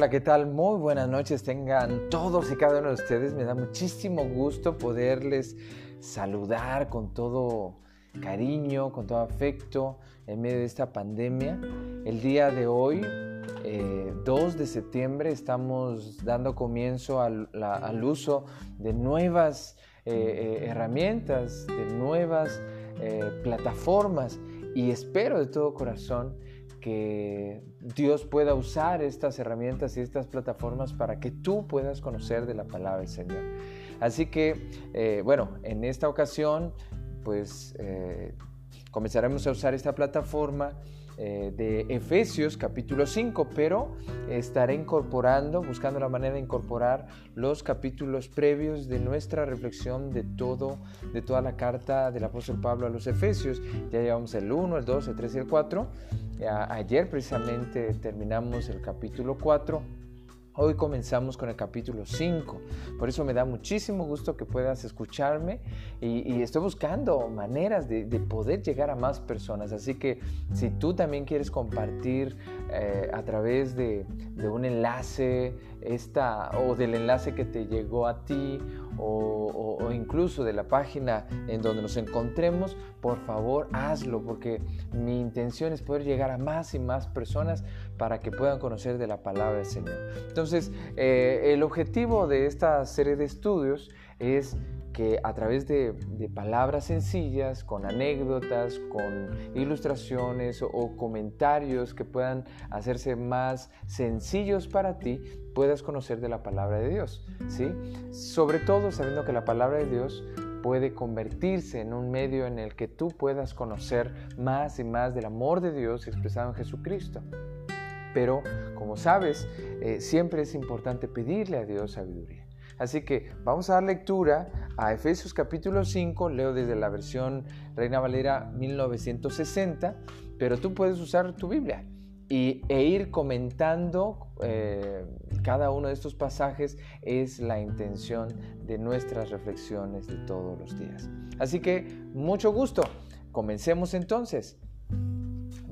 Hola, ¿qué tal? Muy buenas noches tengan todos y cada uno de ustedes. Me da muchísimo gusto poderles saludar con todo cariño, con todo afecto en medio de esta pandemia. El día de hoy, 2 eh, de septiembre, estamos dando comienzo al, uso de nuevas eh, eh, herramientas, de nuevas plataformas y espero de todo corazón que Dios pueda usar estas herramientas y estas plataformas para que tú puedas conocer de la palabra del Señor. Así que, eh, bueno, en esta ocasión, pues eh, comenzaremos a usar esta plataforma eh, de Efesios capítulo 5, pero estaré incorporando, buscando la manera de incorporar los capítulos previos de nuestra reflexión de todo, de toda la carta del apóstol Pablo a los Efesios. Ya llevamos el 1, el 2, el 3 y el 4. Ayer precisamente terminamos el capítulo 4 Hoy comenzamos con el capítulo 5, por eso me da muchísimo gusto que puedas escucharme y, estoy buscando maneras de, poder llegar a más personas. Así que si tú también quieres compartir eh, a través de, un enlace esta, o del enlace que te llegó a ti o, incluso de la página en donde nos encontremos, por favor hazlo porque mi intención es poder llegar a más y más personas para que puedan conocer de la palabra del Señor. Entonces, eh, el objetivo de esta serie de estudios es que a través de, palabras sencillas, con anécdotas, con ilustraciones o, comentarios que puedan hacerse más sencillos para ti, puedas conocer de la palabra de Dios. ¿sí? Sobre todo sabiendo que la palabra de Dios puede convertirse en un medio en el que tú puedas conocer más y más del amor de Dios expresado en Jesucristo. Pero, como sabes, eh, siempre es importante pedirle a Dios sabiduría. Así que vamos a dar lectura a Efesios capítulo 5, leo desde la versión Reina Valera 1960, pero tú puedes usar tu Biblia y, e ir comentando eh, cada uno de estos pasajes es la intención de nuestras reflexiones de todos los días. Así que mucho gusto. Comencemos entonces.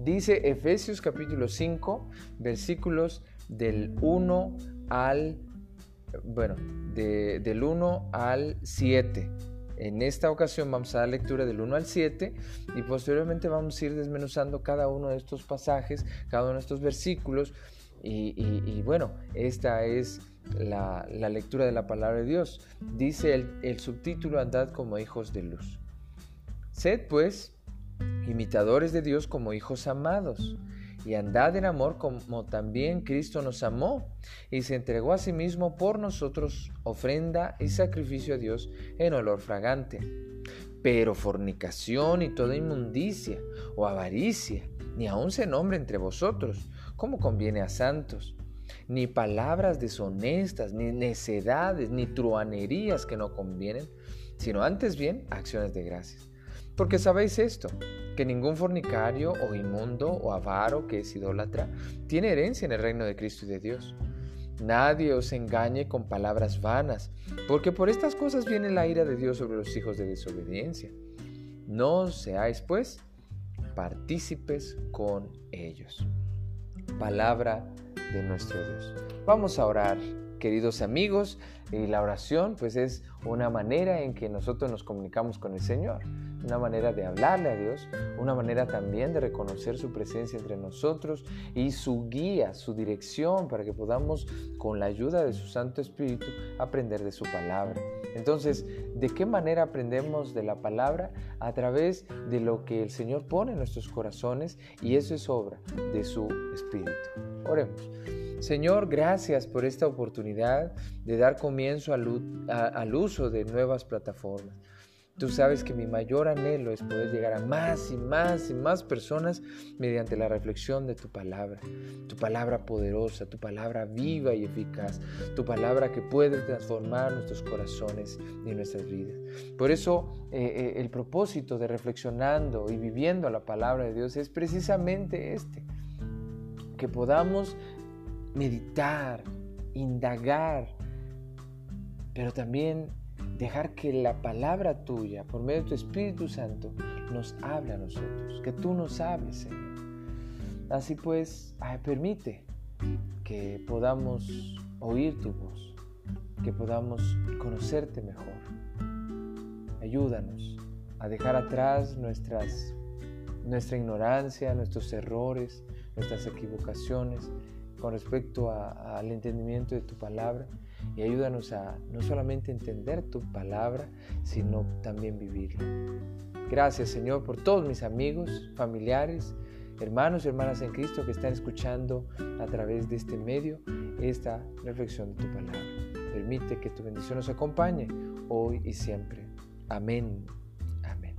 Dice Efesios capítulo 5, versículos del 1 al bueno, del 1 al 7. En esta ocasión vamos a dar lectura del 1 al 7 y posteriormente vamos a ir desmenuzando cada uno de estos pasajes, cada uno de estos versículos. Y, bueno, esta es la, lectura de la palabra de Dios. Dice el, el subtítulo, andad como hijos de luz. Sed pues imitadores de Dios como hijos amados y andad en amor como también Cristo nos amó y se entregó a sí mismo por nosotros ofrenda y sacrificio a Dios en olor fragante. Pero fornicación y toda inmundicia o avaricia, ni aun se nombre entre vosotros, como conviene a santos, ni palabras deshonestas, ni necedades, ni truanerías que no convienen, sino antes bien acciones de gracias. Porque sabéis esto, que ningún fornicario o inmundo o avaro que es idólatra tiene herencia en el reino de Cristo y de Dios. Nadie os engañe con palabras vanas, porque por estas cosas viene la ira de Dios sobre los hijos de desobediencia. No seáis, pues, partícipes con ellos. Palabra de nuestro Dios. Vamos a orar, queridos amigos, y la oración pues es una manera en que nosotros nos comunicamos con el Señor una manera de hablarle a Dios, una manera también de reconocer su presencia entre nosotros y su guía, su dirección, para que podamos, con la ayuda de su Santo Espíritu, aprender de su palabra. Entonces, ¿de qué manera aprendemos de la palabra? A través de lo que el Señor pone en nuestros corazones y eso es obra de su Espíritu. Oremos. Señor, gracias por esta oportunidad de dar comienzo al, uso de nuevas plataformas. Tú sabes que mi mayor anhelo es poder llegar a más y más y más personas mediante la reflexión de tu palabra. Tu palabra poderosa, tu palabra viva y eficaz, tu palabra que puede transformar nuestros corazones y nuestras vidas. Por eso eh, eh, el propósito de reflexionando y viviendo la palabra de Dios es precisamente este, que podamos meditar, indagar, pero también dejar que la palabra tuya, por medio de tu Espíritu Santo, nos hable a nosotros, que tú nos hables, Señor. Así pues, permite que podamos oír tu voz, que podamos conocerte mejor. Ayúdanos a dejar atrás nuestras, nuestra ignorancia, nuestros errores, nuestras equivocaciones con respecto al entendimiento de tu palabra y ayúdanos a no solamente entender tu palabra, sino también vivirla. Gracias Señor por todos mis amigos, familiares, hermanos y hermanas en Cristo que están escuchando a través de este medio esta reflexión de tu palabra. Permite que tu bendición nos acompañe hoy y siempre. Amén. Amén.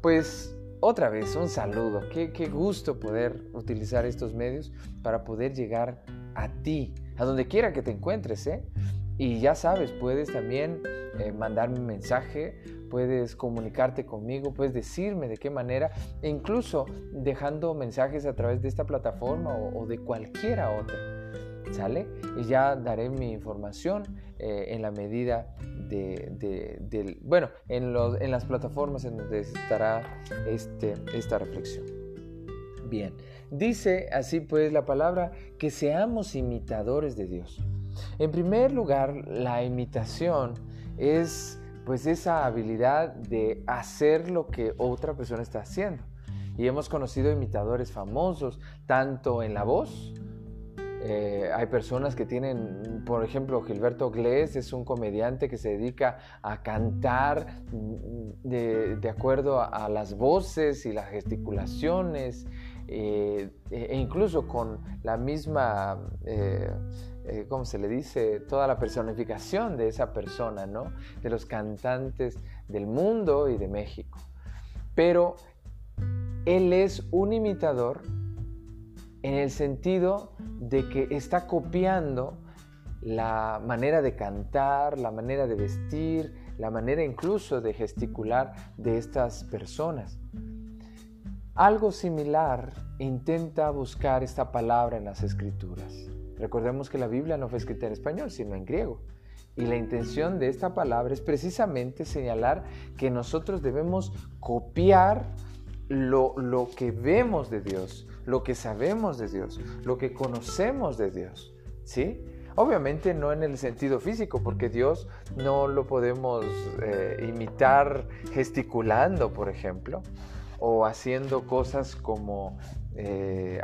Pues otra vez un saludo. Qué, qué gusto poder utilizar estos medios para poder llegar a ti, a donde quiera que te encuentres. ¿eh? Y ya sabes, puedes también eh, mandarme un mensaje, puedes comunicarte conmigo, puedes decirme de qué manera, e incluso dejando mensajes a través de esta plataforma o, de cualquiera otra. ¿Sale? Y ya daré mi información eh, en la medida de, bueno, en, los, en, las plataformas en donde estará este, esta reflexión. Bien, dice así pues la palabra que seamos imitadores de Dios. En primer lugar, la imitación es pues esa habilidad de hacer lo que otra persona está haciendo. Y hemos conocido imitadores famosos, tanto en la voz, eh, hay personas que tienen, por ejemplo, Gilberto Glés es un comediante que se dedica a cantar mm, de, acuerdo a, las voces y las gesticulaciones, eh, e incluso con la misma eh, eh, ¿cómo se le dice? Toda la personificación de esa persona, ¿no? De los cantantes del mundo y de México. Pero él es un imitador en el sentido de que está copiando la manera de cantar, la manera de vestir, la manera incluso de gesticular de estas personas. Algo similar intenta buscar esta palabra en las escrituras. Recordemos que la Biblia no fue escrita en español, sino en griego. Y la intención de esta palabra es precisamente señalar que nosotros debemos copiar lo, lo, que vemos de Dios, lo que sabemos de Dios, lo que conocemos de Dios. ¿Sí? Obviamente no en el sentido físico, porque Dios no lo podemos eh, imitar gesticulando, por ejemplo, o haciendo cosas como eh,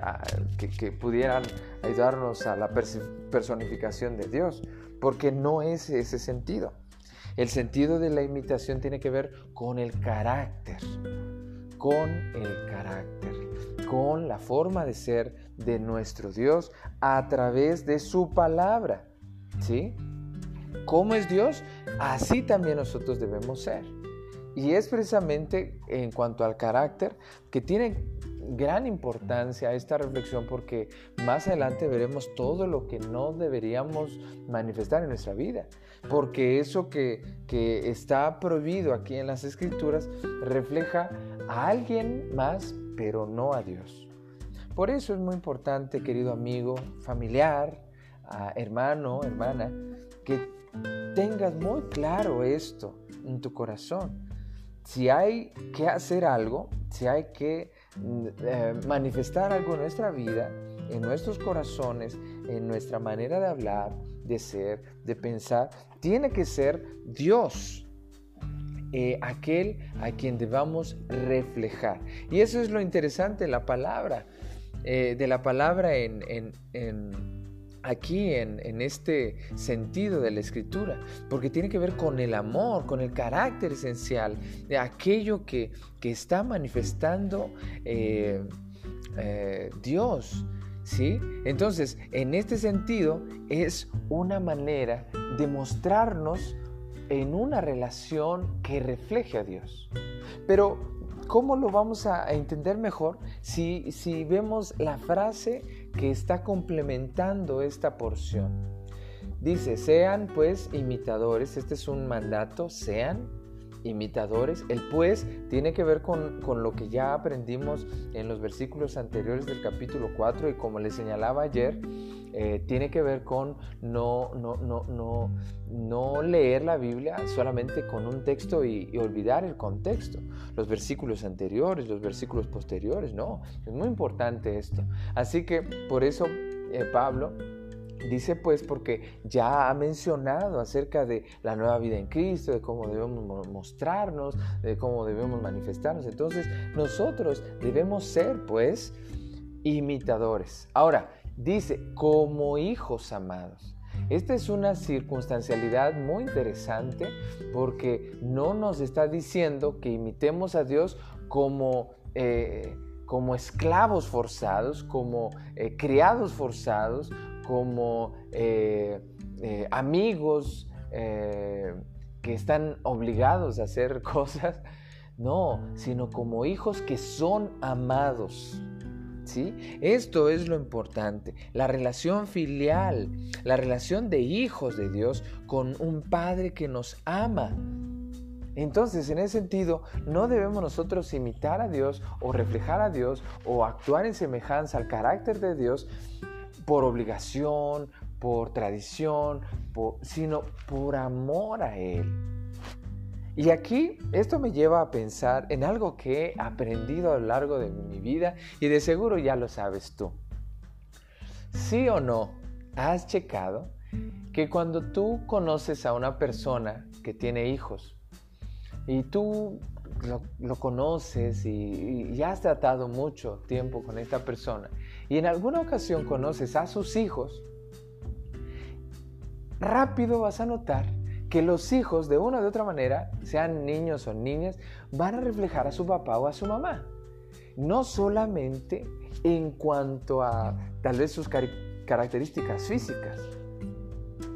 que, pudieran ayudarnos a la personificación de Dios, porque no es ese sentido. El sentido de la imitación tiene que ver con el carácter, con el carácter, con la forma de ser de nuestro Dios a través de su palabra. ¿Sí? ¿Cómo es Dios? Así también nosotros debemos ser. Y es precisamente en cuanto al carácter que tiene gran importancia esta reflexión porque más adelante veremos todo lo que no deberíamos manifestar en nuestra vida. Porque eso que, que está prohibido aquí en las escrituras refleja a alguien más, pero no a Dios. Por eso es muy importante, querido amigo, familiar, hermano, hermana, que tengas muy claro esto en tu corazón. Si hay que hacer algo, si hay que eh, manifestar algo en nuestra vida, en nuestros corazones, en nuestra manera de hablar, de ser, de pensar, tiene que ser Dios. Eh, aquel a quien debamos reflejar. Y eso es lo interesante la palabra, eh, de la palabra en aquí en, este sentido de la escritura, porque tiene que ver con el amor, con el carácter esencial de aquello que, está manifestando eh, eh, Dios. ¿Sí? Entonces, en este sentido, es una manera de mostrarnos en una relación que refleje a Dios. Pero, ¿cómo lo vamos a entender mejor si, si vemos la frase que está complementando esta porción. Dice, sean pues imitadores, este es un mandato, sean imitadores. El pues tiene que ver con, lo que ya aprendimos en los versículos anteriores del capítulo 4 y como les señalaba ayer, eh, tiene que ver con no, no, no, no, no leer la Biblia solamente con un texto y, y, olvidar el contexto, los versículos anteriores, los versículos posteriores, no, es muy importante esto. Así que por eso eh, Pablo, Dice pues porque ya ha mencionado acerca de la nueva vida en Cristo, de cómo debemos mostrarnos, de cómo debemos manifestarnos. Entonces nosotros debemos ser pues imitadores. Ahora, dice como hijos amados. Esta es una circunstancialidad muy interesante porque no nos está diciendo que imitemos a Dios como... Eh, como esclavos forzados, como eh, criados forzados, como eh, eh, amigos que están obligados a hacer cosas, no, sino como hijos que son amados. ¿Sí? Esto es lo importante, la relación filial, la relación de hijos de Dios con un Padre que nos ama, entonces, en ese sentido, no debemos nosotros imitar a Dios o reflejar a Dios o actuar en semejanza al carácter de Dios por obligación, por tradición, sino por amor a Él. Y aquí esto me lleva a pensar en algo que he aprendido a lo largo de mi vida y de seguro ya lo sabes tú. ¿Sí o no has checado que cuando tú conoces a una persona que tiene hijos, y tú lo, conoces y, y, has tratado mucho tiempo con esta persona y en alguna ocasión conoces a sus hijos, rápido vas a notar que los hijos de una u otra manera, sean niños o niñas, van a reflejar a su papá o a su mamá. No solamente en cuanto a tal vez sus características físicas,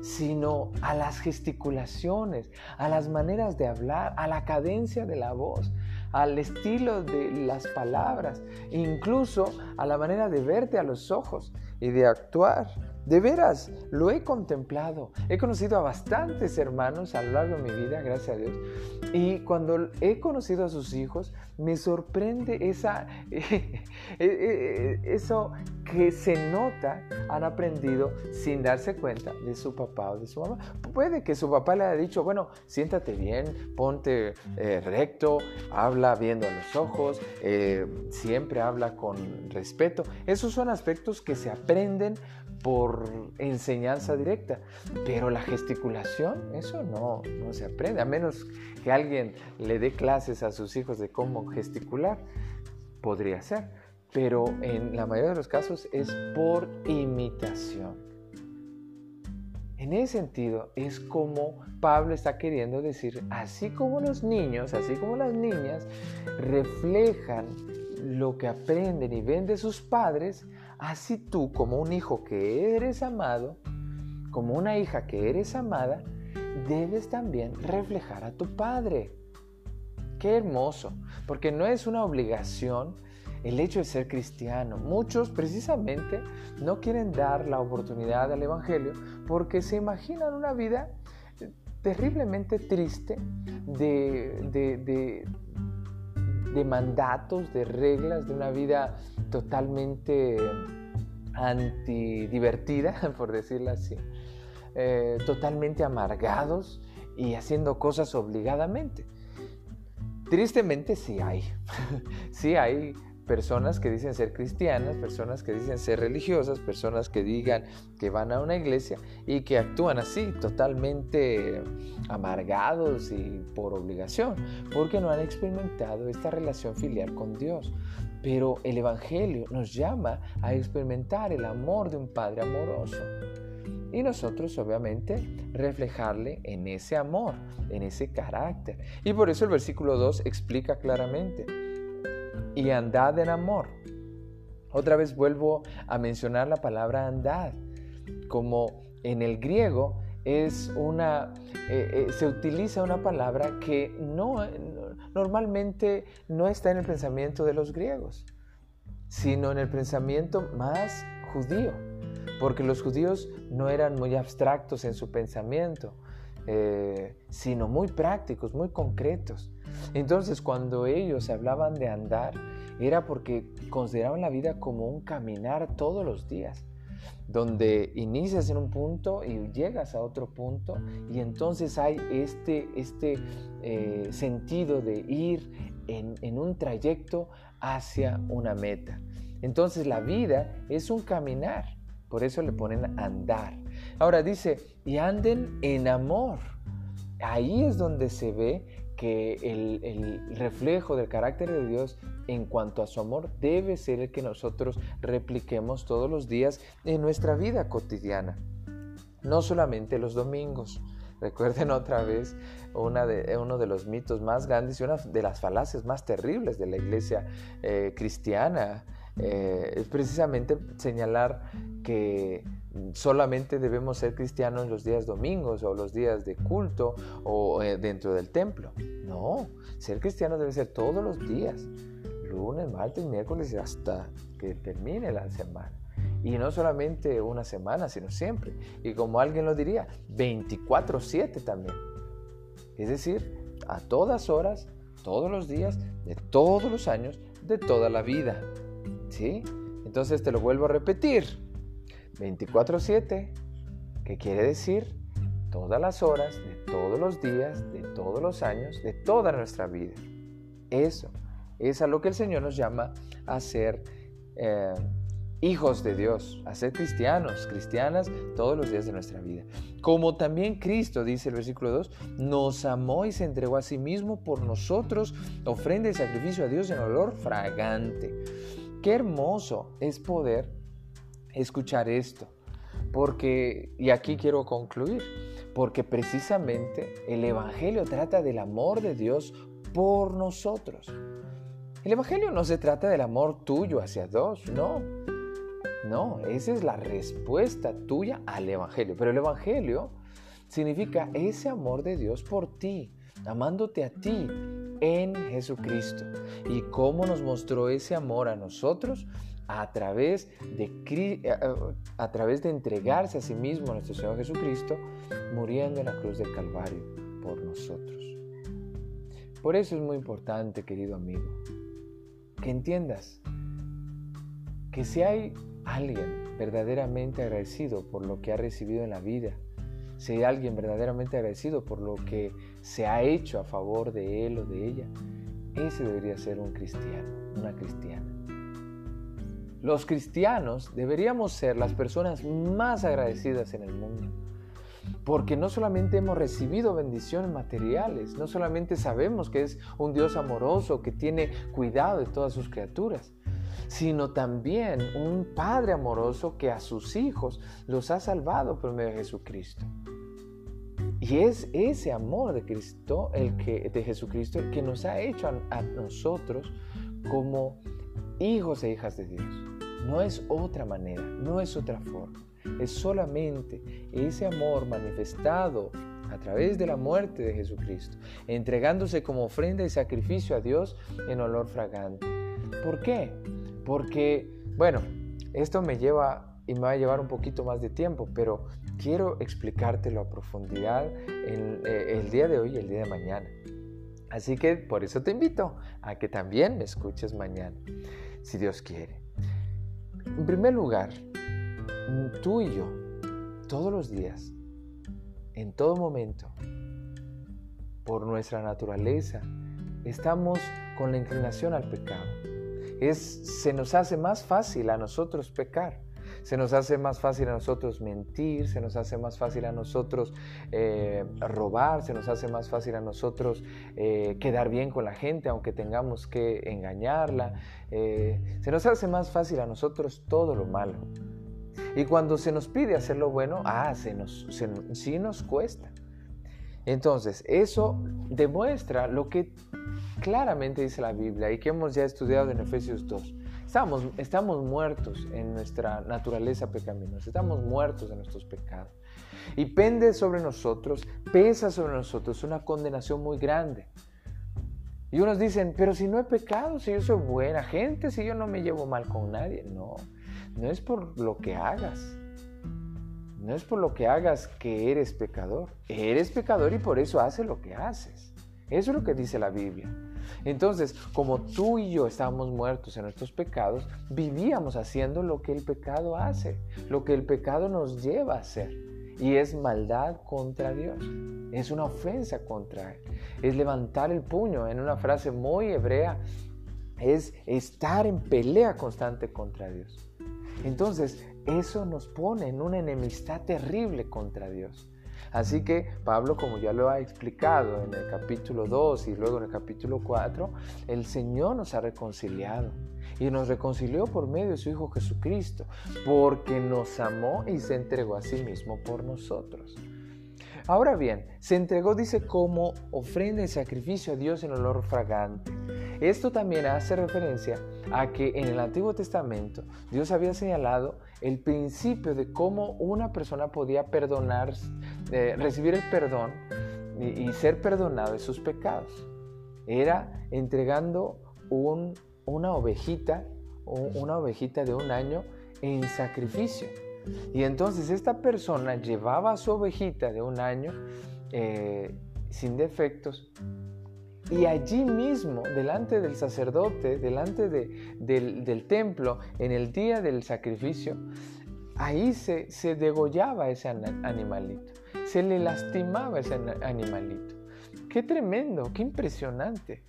sino a las gesticulaciones, a las maneras de hablar, a la cadencia de la voz, al estilo de las palabras, incluso a la manera de verte a los ojos y de actuar. De veras, lo he contemplado. He conocido a bastantes hermanos a lo largo de mi vida, gracias a Dios. Y cuando he conocido a sus hijos, me sorprende esa, eh, eh, eso que se nota, han aprendido sin darse cuenta de su papá o de su mamá. Puede que su papá le haya dicho, bueno, siéntate bien, ponte eh, recto, habla viendo a los ojos, siempre habla con respeto. Esos son aspectos que se aprenden por enseñanza directa. Pero la gesticulación, eso no, no se aprende, a menos que alguien le dé clases a sus hijos de cómo gesticular, podría ser. Pero en la mayoría de los casos es por imitación. En ese sentido es como Pablo está queriendo decir, así como los niños, así como las niñas reflejan lo que aprenden y ven de sus padres, Así tú, como un hijo que eres amado, como una hija que eres amada, debes también reflejar a tu Padre. Qué hermoso, porque no es una obligación el hecho de ser cristiano. Muchos precisamente no quieren dar la oportunidad al Evangelio porque se imaginan una vida terriblemente triste de, de, de mandatos, de reglas, de una vida totalmente antidivertida, por decirlo así, eh, totalmente amargados y haciendo cosas obligadamente. Tristemente sí hay, sí hay personas que dicen ser cristianas, personas que dicen ser religiosas, personas que digan que van a una iglesia y que actúan así, totalmente amargados y por obligación, porque no han experimentado esta relación filial con Dios. Pero el Evangelio nos llama a experimentar el amor de un Padre amoroso. Y nosotros obviamente reflejarle en ese amor, en ese carácter. Y por eso el versículo 2 explica claramente, y andad en amor. Otra vez vuelvo a mencionar la palabra andad, como en el griego es una, eh, eh, se utiliza una palabra que no, normalmente no está en el pensamiento de los griegos, sino en el pensamiento más judío, porque los judíos no eran muy abstractos en su pensamiento, eh, sino muy prácticos, muy concretos. Entonces cuando ellos hablaban de andar, era porque consideraban la vida como un caminar todos los días, donde inicias en un punto y llegas a otro punto y entonces hay este, este eh, sentido de ir en, en un trayecto hacia una meta. Entonces la vida es un caminar, Por eso le ponen andar. Ahora dice, y anden en amor. Ahí es donde se ve que el, reflejo del carácter de Dios en cuanto a su amor debe ser el que nosotros repliquemos todos los días en nuestra vida cotidiana, no solamente los domingos. Recuerden otra vez una de, uno de los mitos más grandes y una de las falacias más terribles de la iglesia eh, cristiana. Eh, es precisamente señalar que solamente debemos ser cristianos los días domingos o los días de culto o eh, dentro del templo. No, ser cristiano debe ser todos los días, lunes, martes, miércoles hasta que termine la semana. Y no solamente una semana, sino siempre. Y como alguien lo diría, 24/7 también. Es decir, a todas horas, todos los días, de todos los años, de toda la vida. ¿Sí? Entonces te lo vuelvo a repetir. 24/7, ¿qué quiere decir? Todas las horas, de todos los días, de todos los años, de toda nuestra vida. Eso es a lo que el Señor nos llama a ser eh, hijos de Dios, a ser cristianos, cristianas todos los días de nuestra vida. Como también Cristo, dice el versículo 2, nos amó y se entregó a sí mismo por nosotros, ofrenda y sacrificio a Dios en olor fragante. Qué hermoso es poder escuchar esto, porque, y aquí quiero concluir, porque precisamente el Evangelio trata del amor de Dios por nosotros. El Evangelio no se trata del amor tuyo hacia Dios, no. No, esa es la respuesta tuya al Evangelio. Pero el Evangelio significa ese amor de Dios por ti, amándote a ti en Jesucristo. ¿Y cómo nos mostró ese amor a nosotros? A través de, eh, eh, a través de entregarse a sí mismo a nuestro Señor Jesucristo, muriendo en la cruz del Calvario por nosotros. Por eso es muy importante, querido amigo, que entiendas que si hay alguien verdaderamente agradecido por lo que ha recibido en la vida, si hay alguien verdaderamente agradecido por lo que se ha hecho a favor de él o de ella, ese debería ser un cristiano, una cristiana. Los cristianos deberíamos ser las personas más agradecidas en el mundo, porque no solamente hemos recibido bendiciones materiales, no solamente sabemos que es un Dios amoroso que tiene cuidado de todas sus criaturas, sino también un Padre amoroso que a sus hijos los ha salvado por medio de Jesucristo. Y es ese amor de Cristo, el que, de Jesucristo, el que nos ha hecho a, a nosotros como hijos e hijas de Dios. No es otra manera, no es otra forma. Es solamente ese amor manifestado a través de la muerte de Jesucristo, entregándose como ofrenda y sacrificio a Dios en olor fragante. ¿Por qué? Porque, bueno, esto me lleva y me va a llevar un poquito más de tiempo, pero quiero explicártelo a profundidad en, eh, el día de hoy y el día de mañana. Así que por eso te invito a que también me escuches mañana, si Dios quiere. En primer lugar, tú y yo, todos los días, en todo momento, por nuestra naturaleza, estamos con la inclinación al pecado es, se nos hace más fácil a nosotros pecar. Se nos hace más fácil a nosotros mentir, se nos hace más fácil a nosotros eh, robar, se nos hace más fácil a nosotros eh, quedar bien con la gente aunque tengamos que engañarla. Eh, se nos hace más fácil a nosotros todo lo malo. Y cuando se nos pide hacer lo bueno, ah, se nos, sí nos cuesta. Entonces, eso demuestra lo que claramente dice la Biblia y que hemos ya estudiado en Efesios 2. Estamos, estamos muertos en nuestra naturaleza pecaminosa, estamos muertos en nuestros pecados. Y pende sobre nosotros, pesa sobre nosotros una condenación muy grande. Y unos dicen, pero si no he pecado, si yo soy buena gente, si yo no me llevo mal con nadie. No, no es por lo que hagas. No es por lo que hagas que eres pecador. Eres pecador y por eso haces lo que haces. Eso es lo que dice la Biblia. Entonces, como tú y yo estábamos muertos en nuestros pecados, vivíamos haciendo lo que el pecado hace, lo que el pecado nos lleva a hacer. Y es maldad contra Dios. Es una ofensa contra Él. Es levantar el puño. En una frase muy hebrea, es estar en pelea constante contra Dios. Entonces, eso nos pone en una enemistad terrible contra Dios. Así que Pablo, como ya lo ha explicado en el capítulo 2 y luego en el capítulo 4, el Señor nos ha reconciliado y nos reconcilió por medio de su Hijo Jesucristo, porque nos amó y se entregó a sí mismo por nosotros. Ahora bien, se entregó, dice, como ofrenda y sacrificio a Dios en olor fragante. Esto también hace referencia a que en el Antiguo Testamento Dios había señalado el principio de cómo una persona podía perdonar, eh, recibir el perdón y, ser perdonado de sus pecados. Era entregando una ovejita, una ovejita de un año en sacrificio. Y entonces esta persona llevaba su ovejita de un año eh, sin defectos y allí mismo, delante del sacerdote, delante del, templo, en el día del sacrificio, ahí se, se degollaba ese animalito, se le lastimaba ese animalito. Qué tremendo, qué impresionante.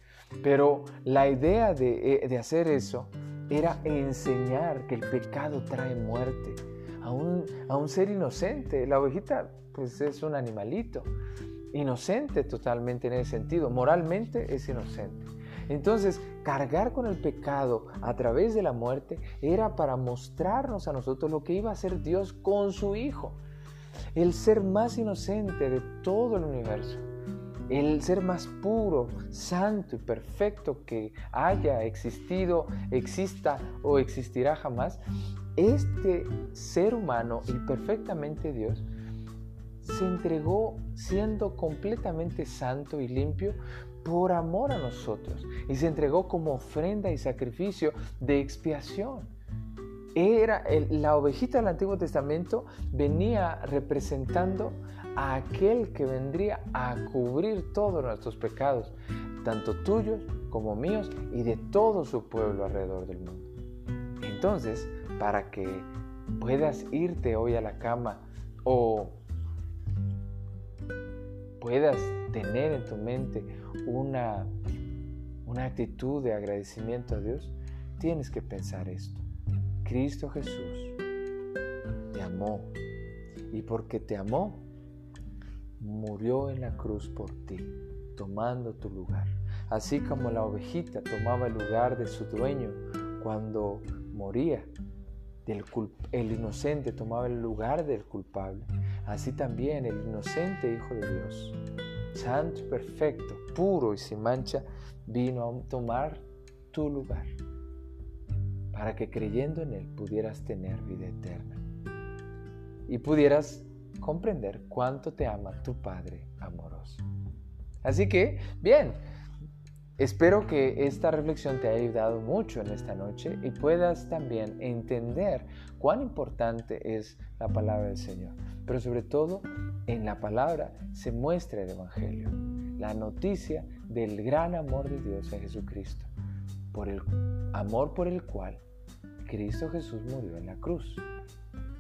Pero la idea de, eh, de hacer eso era enseñar que el pecado trae muerte a un, ser inocente. La ovejita pues es un animalito, inocente totalmente en ese sentido, moralmente es inocente. Entonces, cargar con el pecado a través de la muerte era para mostrarnos a nosotros lo que iba a hacer Dios con su Hijo, el ser más inocente de todo el universo, el ser más puro, santo y perfecto que haya existido, exista o existirá jamás, este ser humano y perfectamente Dios se entregó siendo completamente santo y limpio por amor a nosotros y se entregó como ofrenda y sacrificio de expiación. Era la ovejita del Antiguo Testamento venía representando a aquel que vendría a cubrir todos nuestros pecados, tanto tuyos como míos y de todo su pueblo alrededor del mundo. Entonces, para que puedas irte hoy a la cama o puedas tener en tu mente una, una actitud de agradecimiento a Dios, tienes que pensar esto. Cristo Jesús te amó y porque te amó, murió en la cruz por ti, tomando tu lugar. Así como la ovejita tomaba el lugar de su dueño cuando moría, el inocente tomaba el lugar del culpable. Así también el inocente Hijo de Dios, santo, perfecto, puro y sin mancha, vino a tomar tu lugar para que creyendo en Él pudieras tener vida eterna y pudieras comprender cuánto te ama tu Padre amoroso. Así que, bien, Espero que esta reflexión te haya ayudado mucho en esta noche y puedas también entender cuán importante es la palabra del Señor. Pero sobre todo, en la palabra se muestra el Evangelio, la noticia del gran amor de Dios en Jesucristo, por el amor por el cual Cristo Jesús murió en la cruz,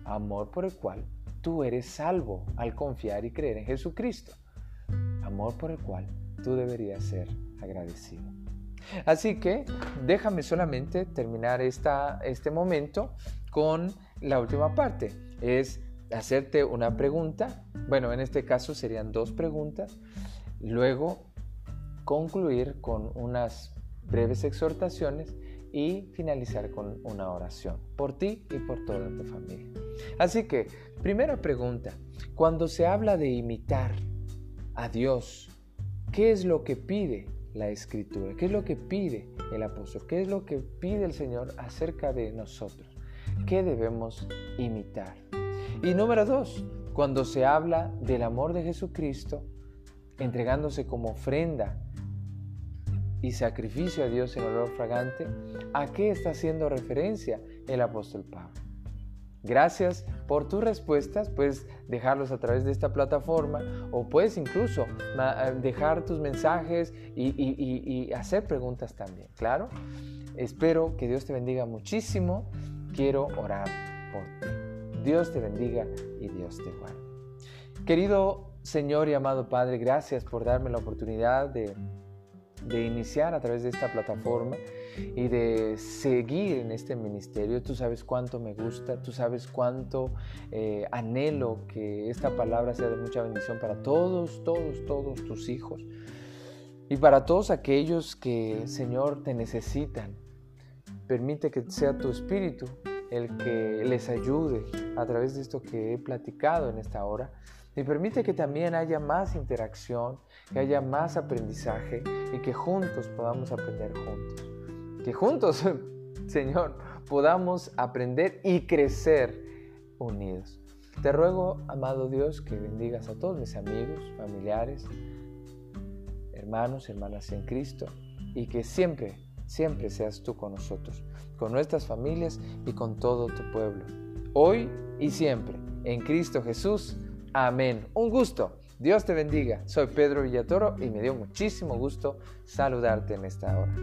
amor por el cual tú eres salvo al confiar y creer en Jesucristo, amor por el cual tú deberías ser agradecido. Así que déjame solamente terminar esta, este momento con la última parte. Es hacerte una pregunta. Bueno, en este caso serían dos preguntas. Luego concluir con unas breves exhortaciones y finalizar con una oración por ti y por toda tu familia. Así que, primera pregunta, cuando se habla de imitar a Dios, ¿qué es lo que pide la escritura. ¿Qué es lo que pide el apóstol? ¿Qué es lo que pide el Señor acerca de nosotros? ¿Qué debemos imitar? Y número dos, cuando se habla del amor de Jesucristo, entregándose como ofrenda y sacrificio a Dios en olor fragante, ¿a qué está haciendo referencia el apóstol Pablo? Gracias por tus respuestas, puedes dejarlos a través de esta plataforma o puedes incluso eh, dejar tus mensajes y, hacer preguntas también, claro. Espero que Dios te bendiga muchísimo. Quiero orar por ti. Dios te bendiga y Dios te guarde. Querido Señor y amado Padre, gracias por darme la oportunidad de, de iniciar a través de esta plataforma y de seguir en este ministerio. Tú sabes cuánto me gusta, tú sabes cuánto eh, anhelo que esta palabra sea de mucha bendición para todos, todos, todos tus hijos. Y para todos aquellos que, Señor, te necesitan, permite que sea tu espíritu el que les ayude a través de esto que he platicado en esta hora. Y permite que también haya más interacción, que haya más aprendizaje y que juntos podamos aprender juntos. Que juntos, Señor, podamos aprender y crecer unidos. Te ruego, amado Dios, que bendigas a todos mis amigos, familiares, hermanos, hermanas en Cristo y que siempre, siempre seas tú con nosotros con nuestras familias y con todo tu pueblo. Hoy y siempre, en Cristo Jesús. Amén. Un gusto. Dios te bendiga. Soy Pedro Villatoro y me dio muchísimo gusto saludarte en esta hora.